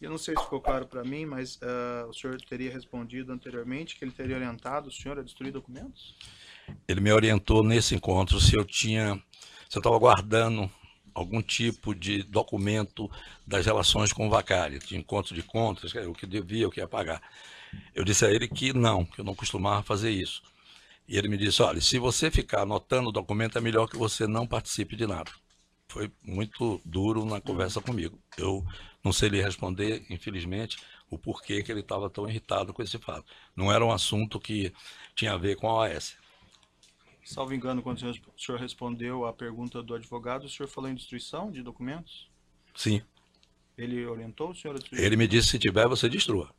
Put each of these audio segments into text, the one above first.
Eu não sei se ficou claro para mim, mas uh, o senhor teria respondido anteriormente que ele teria orientado o senhor a destruir documentos? Ele me orientou nesse encontro se eu tinha, se eu estava guardando algum tipo de documento das relações com o Vacari, de encontro de contas, o que devia, o que ia pagar. Eu disse a ele que não, que eu não costumava fazer isso. E ele me disse: olha, se você ficar anotando o documento, é melhor que você não participe de nada. Foi muito duro na conversa comigo. Eu não sei lhe responder, infelizmente, o porquê que ele estava tão irritado com esse fato. Não era um assunto que tinha a ver com a OAS. Salvo engano, quando o senhor respondeu à pergunta do advogado, o senhor falou em destruição de documentos? Sim. Ele orientou o senhor a destruir? Ele me disse, se tiver, você destrua.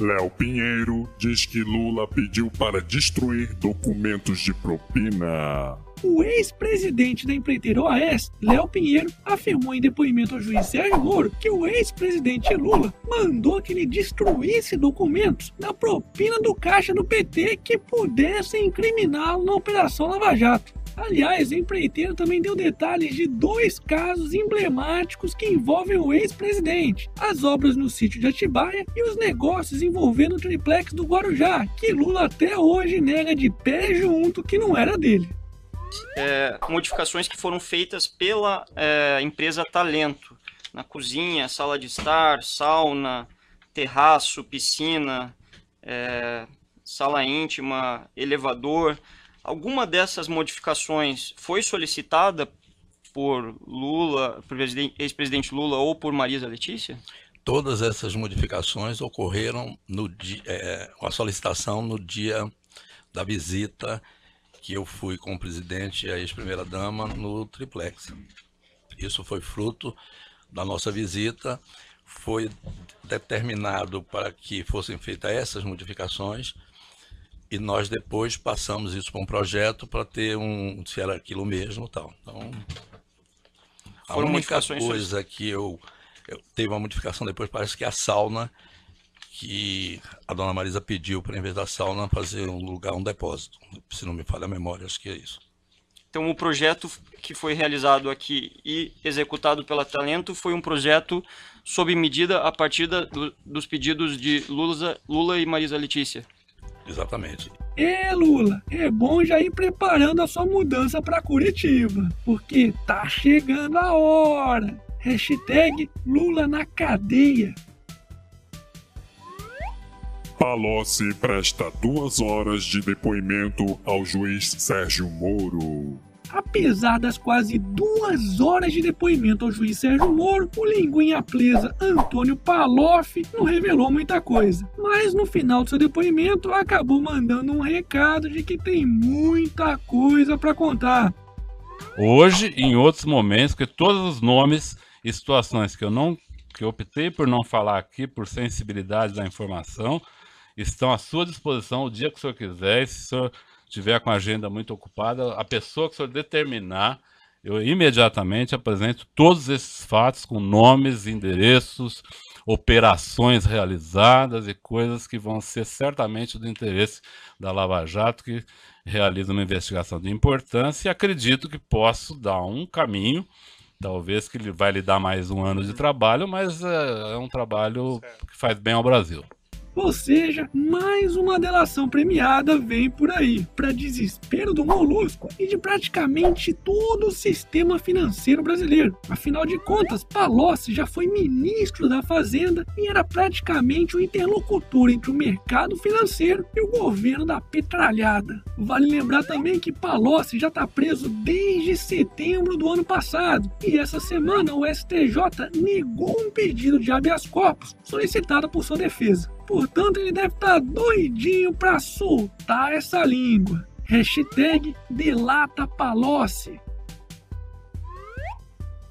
Léo Pinheiro diz que Lula pediu para destruir documentos de propina. O ex-presidente da empreiteira OAS, Léo Pinheiro, afirmou em depoimento ao juiz Sérgio Moro que o ex-presidente Lula mandou que ele destruísse documentos da propina do caixa do PT que pudessem incriminá-lo na Operação Lava Jato. Aliás, o empreiteiro também deu detalhes de dois casos emblemáticos que envolvem o ex-presidente: as obras no sítio de Atibaia e os negócios envolvendo o triplex do Guarujá, que Lula até hoje nega de pé junto que não era dele é, modificações que foram feitas pela é, empresa Talento, na cozinha, sala de estar, sauna, terraço, piscina, é, sala íntima, elevador. Alguma dessas modificações foi solicitada por Lula, ex-presidente Lula ou por Marisa Letícia? Todas essas modificações ocorreram no dia, é, a solicitação no dia da visita que eu fui com o presidente e a ex-primeira-dama no triplex. Isso foi fruto da nossa visita, foi determinado para que fossem feitas essas modificações e nós depois passamos isso para um projeto para ter um, se era aquilo mesmo tal. Então, a Foram única coisa que eu, eu teve uma modificação depois, parece que a sauna que a dona Marisa pediu para, em vez da sauna, fazer um lugar, um depósito. Se não me falha a memória, acho que é isso. Então, o projeto que foi realizado aqui e executado pela Talento foi um projeto sob medida a partir da, do, dos pedidos de Lula, Lula e Marisa Letícia. Exatamente. É, Lula, é bom já ir preparando a sua mudança para Curitiba, porque tá chegando a hora. Hashtag Lula na cadeia. Palocci presta duas horas de depoimento ao juiz Sérgio Moro. Apesar das quase duas horas de depoimento ao juiz Sérgio Moro, o linguinha presa Antônio Paloff não revelou muita coisa. Mas no final do seu depoimento acabou mandando um recado de que tem muita coisa para contar. Hoje, em outros momentos, que todos os nomes e situações que eu não que eu optei por não falar aqui por sensibilidade da informação, estão à sua disposição o dia que o senhor quiser. Se o senhor tiver com a agenda muito ocupada, a pessoa que o senhor determinar, eu imediatamente apresento todos esses fatos com nomes, endereços, operações realizadas e coisas que vão ser certamente do interesse da Lava Jato, que realiza uma investigação de importância e acredito que posso dar um caminho, talvez que ele vai lhe dar mais um ano de trabalho, mas é, é um trabalho que faz bem ao Brasil. Ou seja, mais uma delação premiada vem por aí, para desespero do Molusco e de praticamente todo o sistema financeiro brasileiro. Afinal de contas, Palocci já foi ministro da Fazenda e era praticamente o interlocutor entre o mercado financeiro e o governo da petralhada. Vale lembrar também que Palocci já está preso desde setembro do ano passado e essa semana o STJ negou um pedido de habeas corpus solicitado por sua defesa. Portanto, ele deve estar tá doidinho para soltar essa língua. Hashtag Delata Palocci.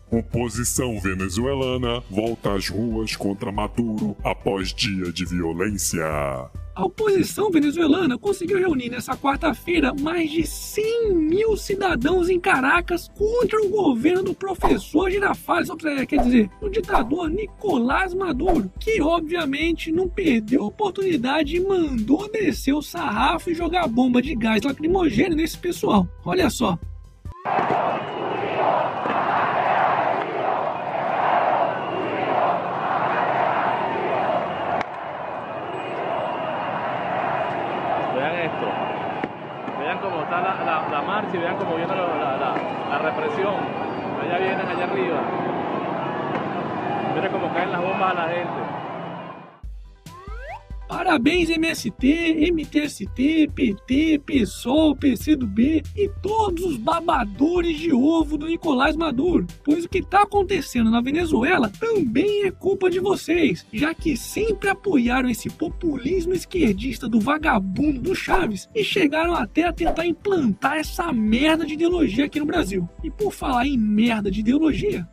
Oposição venezuelana volta às ruas contra Maduro após dia de violência. A oposição venezuelana conseguiu reunir nessa quarta-feira mais de 100 mil cidadãos em Caracas contra o governo do professor Girafales, quer dizer, o ditador Nicolás Maduro, que obviamente não perdeu a oportunidade e mandou descer o sarrafo e jogar bomba de gás lacrimogêneo nesse pessoal. Olha só. Y vean cómo viene la, la, la, represión. Allá vienen, allá arriba. Miren cómo caen las bombas a la gente. Parabéns MST, MTST, PT, PSOL, PCdoB e todos os babadores de ovo do Nicolás Maduro, pois o que está acontecendo na Venezuela também é culpa de vocês, já que sempre apoiaram esse populismo esquerdista do vagabundo do Chaves e chegaram até a tentar implantar essa merda de ideologia aqui no Brasil. E por falar em merda de ideologia,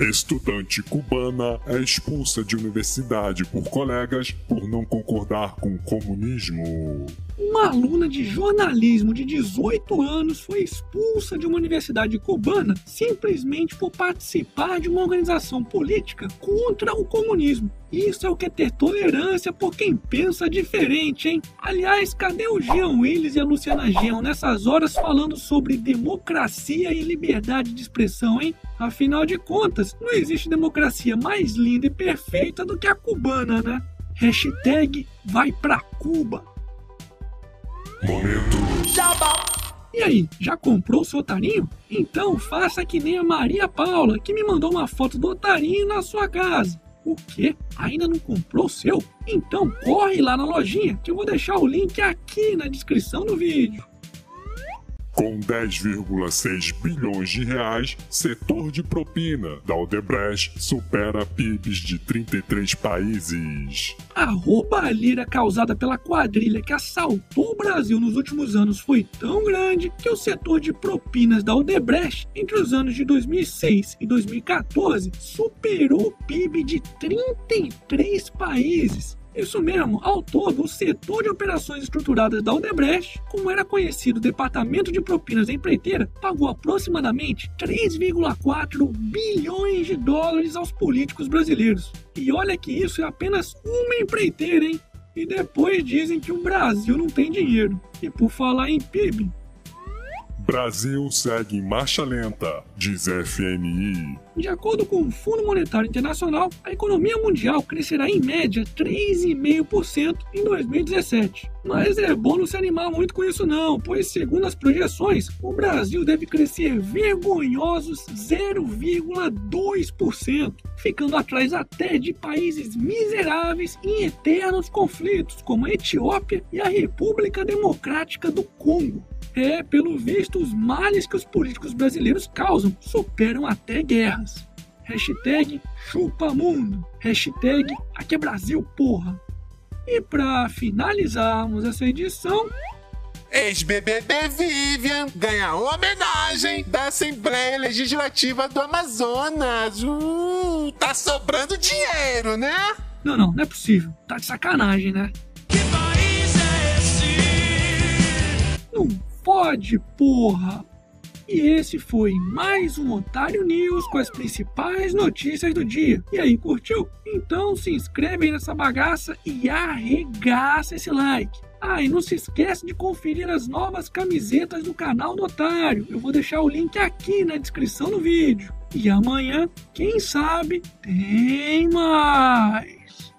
Estudante cubana é expulsa de universidade por colegas por não concordar com o comunismo. Uma aluna de jornalismo de 18 anos foi expulsa de uma universidade cubana simplesmente por participar de uma organização política contra o comunismo. Isso é o que é ter tolerância por quem pensa diferente, hein? Aliás, cadê o Jean Willis e a Luciana Jean nessas horas falando sobre democracia e liberdade de expressão, hein? Afinal de contas, não existe democracia mais linda e perfeita do que a cubana, né? Hashtag vai pra Cuba. Momento. E aí, já comprou o seu otarinho? Então faça que nem a Maria Paula, que me mandou uma foto do otarinho na sua casa. O quê? Ainda não comprou o seu? Então corre lá na lojinha que eu vou deixar o link aqui na descrição do vídeo. Com 10,6 bilhões de reais, setor de propina da Odebrecht supera PIBs de 33 países. A roubalheira causada pela quadrilha que assaltou o Brasil nos últimos anos foi tão grande que o setor de propinas da Odebrecht entre os anos de 2006 e 2014 superou o PIB de 33 países. Isso mesmo, ao todo, o setor de operações estruturadas da Odebrecht, como era conhecido o Departamento de Propinas da Empreiteira, pagou aproximadamente 3,4 bilhões de dólares aos políticos brasileiros. E olha que isso é apenas uma empreiteira, hein? E depois dizem que o Brasil não tem dinheiro. E por falar em PIB, Brasil segue em marcha lenta, diz FMI. De acordo com o Fundo Monetário Internacional, a economia mundial crescerá em média 3,5% em 2017. Mas é bom não se animar muito com isso não, pois segundo as projeções, o Brasil deve crescer vergonhosos 0,2%, ficando atrás até de países miseráveis em eternos conflitos, como a Etiópia e a República Democrática do Congo. É, pelo visto, os males que os políticos brasileiros causam superam até guerras. Hashtag chupamundo. Hashtag aqui é Brasil, porra. E para finalizarmos essa edição, Ex-BBB Vivian ganha homenagem da Assembleia Legislativa do Amazonas. Uh, tá sobrando dinheiro, né? Não, não, não é possível. Tá de sacanagem, né? Que país é esse? Não pode, porra! E esse foi mais um Otário News com as principais notícias do dia. E aí, curtiu? Então se inscreve nessa bagaça e arregaça esse like. Ah, e não se esquece de conferir as novas camisetas do canal do Otário. Eu vou deixar o link aqui na descrição do vídeo. E amanhã, quem sabe, tem mais.